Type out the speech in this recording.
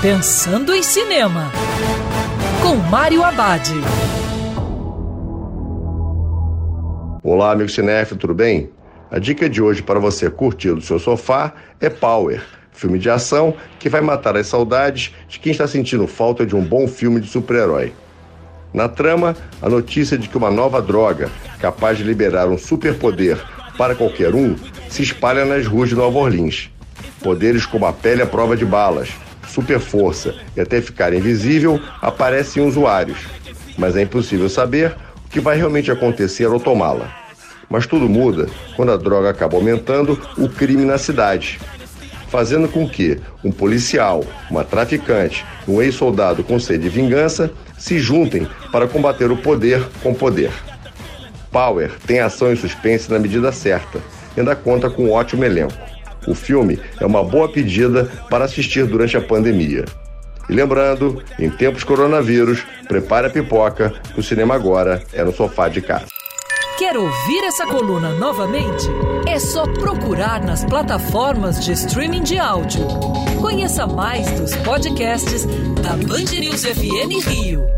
Pensando em Cinema, com Mário Abad. Olá, amigo cinéfilo, tudo bem? A dica de hoje para você curtir do seu sofá é Power, filme de ação que vai matar as saudades de quem está sentindo falta de um bom filme de super-herói. Na trama, a notícia de que uma nova droga, capaz de liberar um superpoder para qualquer um, se espalha nas ruas de Nova Orleans. Poderes como a pele à prova de balas, super força e até ficar invisível aparecem em usuários, mas é impossível saber o que vai realmente acontecer ao tomá-la. Mas tudo muda quando a droga acaba aumentando o crime na cidade, fazendo com que um policial, uma traficante um ex-soldado com sede de vingança se juntem para combater o poder com poder. Power tem ação e suspense na medida certa e ainda conta com um ótimo elenco. O filme é uma boa pedida para assistir durante a pandemia. E lembrando, em tempos coronavírus, prepare a pipoca, o cinema agora é no sofá de casa. Quer ouvir essa coluna novamente? É só procurar nas plataformas de streaming de áudio. Conheça mais dos podcasts da Band News FM Rio.